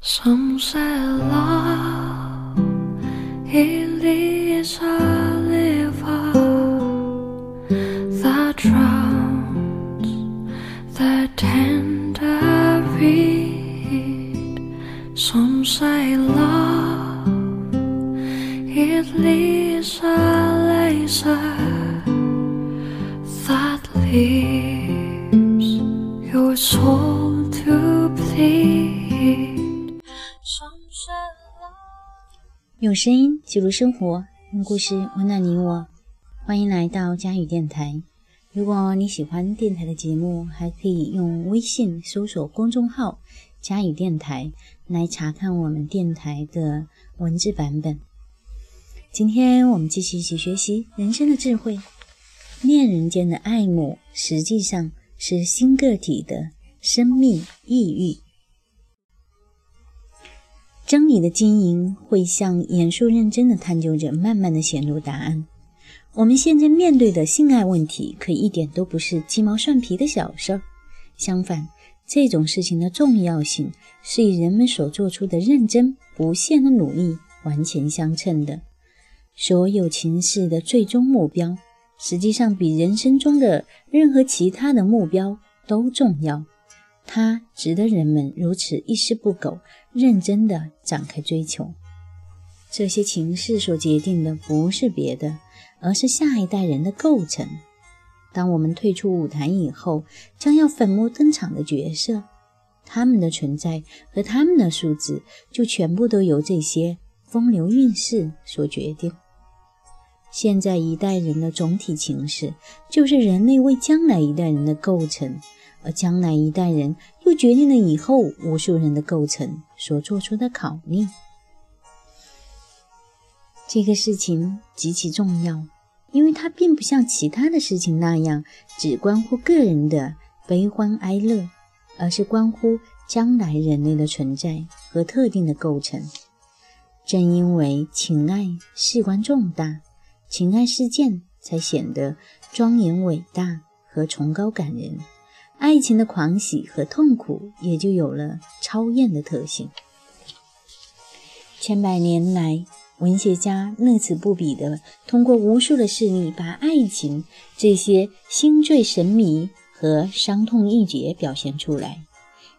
Some say love it is a river that drowns the tender reed. Some say love it is a laser that leaves your soul to bleed. 用声音记录生活，用故事温暖你我。欢迎来到佳语电台。如果你喜欢电台的节目，还可以用微信搜索公众号“佳语电台”来查看我们电台的文字版本。今天我们继续一起学习人生的智慧。恋人间的爱慕，实际上是新个体的生命意欲。真理的经营会向严肃认真的探究者慢慢的显露答案。我们现在面对的性爱问题，可一点都不是鸡毛蒜皮的小事儿。相反，这种事情的重要性是与人们所做出的认真不懈的努力完全相称的。所有情事的最终目标，实际上比人生中的任何其他的目标都重要。它值得人们如此一丝不苟、认真地展开追求。这些情势所决定的不是别的，而是下一代人的构成。当我们退出舞台以后，将要粉墨登场的角色，他们的存在和他们的素质，就全部都由这些风流韵事所决定。现在一代人的总体情势，就是人类为将来一代人的构成。而将来一代人又决定了以后无数人的构成所做出的考虑。这个事情极其重要，因为它并不像其他的事情那样只关乎个人的悲欢哀乐，而是关乎将来人类的存在和特定的构成。正因为情爱事关重大，情爱事件才显得庄严伟大和崇高感人。爱情的狂喜和痛苦也就有了超验的特性。千百年来，文学家乐此不疲地通过无数的事例，把爱情这些心醉神迷和伤痛欲绝表现出来。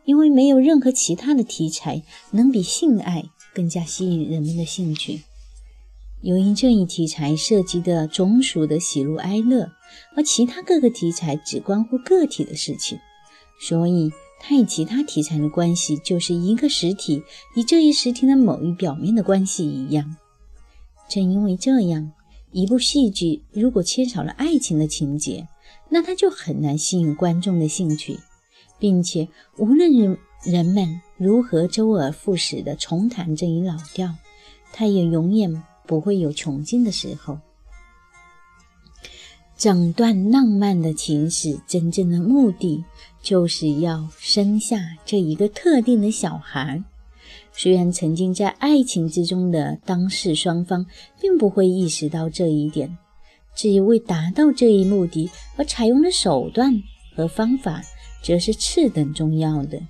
因为没有任何其他的题材能比性爱更加吸引人们的兴趣。由于这一题材涉及的种属的喜怒哀乐。而其他各个题材只关乎个体的事情，所以它与其他题材的关系就是一个实体与这一实体的某一表面的关系一样。正因为这样，一部戏剧如果缺少了爱情的情节，那它就很难吸引观众的兴趣，并且无论人人们如何周而复始地重弹这一老调，它也永远不会有穷尽的时候。整段浪漫的情史，真正的目的就是要生下这一个特定的小孩。虽然沉浸在爱情之中的当事双方并不会意识到这一点，至于为达到这一目的而采用的手段和方法，则是次等重要的。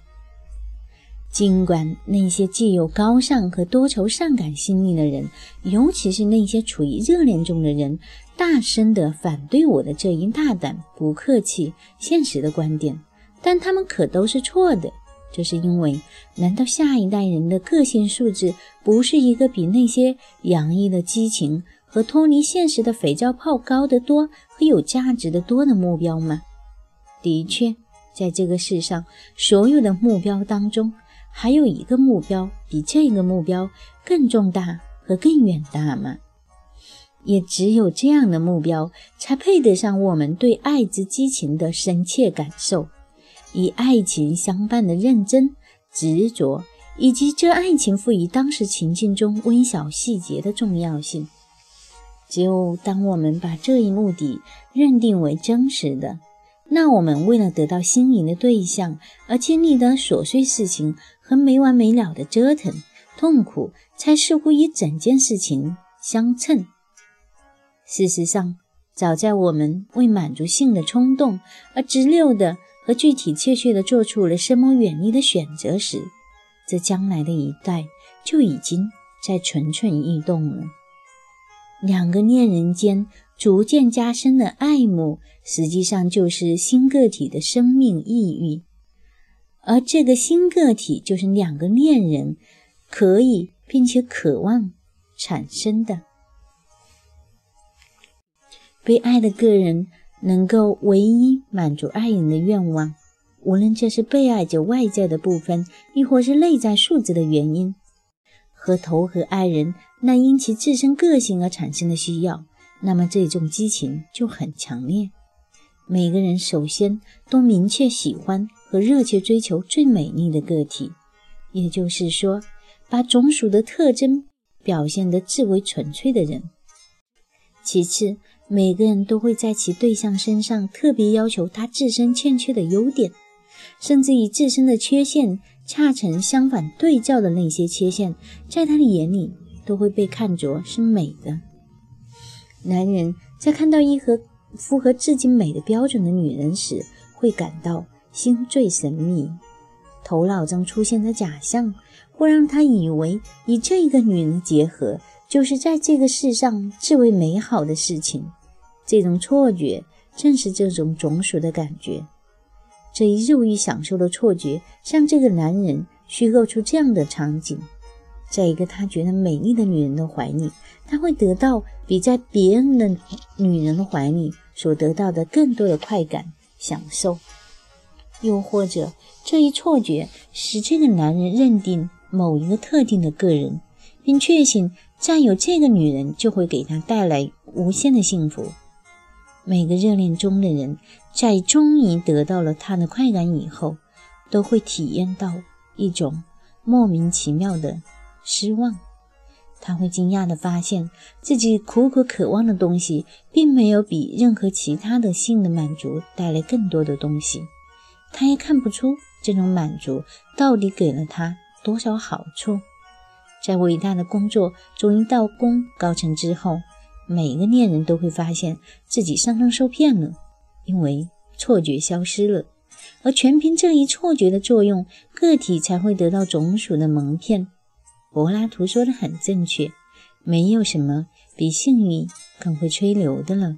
尽管那些既有高尚和多愁善感心理的人，尤其是那些处于热恋中的人，大声地反对我的这一大胆、不客气、现实的观点，但他们可都是错的。这是因为，难道下一代人的个性素质不是一个比那些洋溢的激情和脱离现实的肥皂泡高得多和有价值的多的目标吗？的确，在这个世上，所有的目标当中。还有一个目标比这个目标更重大和更远大吗？也只有这样的目标，才配得上我们对爱之激情的深切感受，以爱情相伴的认真、执着，以及这爱情赋予当时情境中微小细节的重要性。只有当我们把这一目的认定为真实的，那我们为了得到心仪的对象而经历的琐碎事情。和没完没了的折腾、痛苦，才似乎与整件事情相称。事实上，早在我们为满足性的冲动而直溜的和具体确切的做出了深谋远虑的选择时，这将来的一代就已经在蠢蠢欲动了。两个恋人间逐渐加深的爱慕，实际上就是新个体的生命意欲，而这个新个体就是两个恋人可以并且渴望产生的。被爱的个人能够唯一满足爱人的愿望，无论这是被爱者外在的部分，亦或是内在素质的原因，和投合爱人。那因其自身个性而产生的需要，那么这种激情就很强烈。每个人首先都明确喜欢和热切追求最美丽的个体，也就是说，把种属的特征表现得至为纯粹的人。其次，每个人都会在其对象身上特别要求他自身欠缺的优点，甚至以自身的缺陷恰成相反对照的那些缺陷，在他的眼里。都会被看作是美的。男人在看到一盒符合自己美的标准的女人时，会感到心醉神迷，头脑中出现的假象会让他以为与这个女人结合就是在这个世上最为美好的事情。这种错觉正是这种种属的感觉。这一肉欲享受的错觉，向这个男人虚构出这样的场景。在一个他觉得美丽的女人的怀里，他会得到比在别人的女人的怀里所得到的更多的快感享受。又或者，这一错觉使这个男人认定某一个特定的个人，并确信占有这个女人就会给他带来无限的幸福。每个热恋中的人，在终于得到了他的快感以后，都会体验到一种莫名其妙的。失望，他会惊讶地发现自己苦苦渴望的东西，并没有比任何其他的性的满足带来更多的东西。他也看不出这种满足到底给了他多少好处。在伟大的工作终于到功告成之后，每个恋人都会发现自己上当受骗了，因为错觉消失了。而全凭这一错觉的作用，个体才会得到种属的蒙骗。柏拉图说的很正确，没有什么比幸运更会吹牛的了。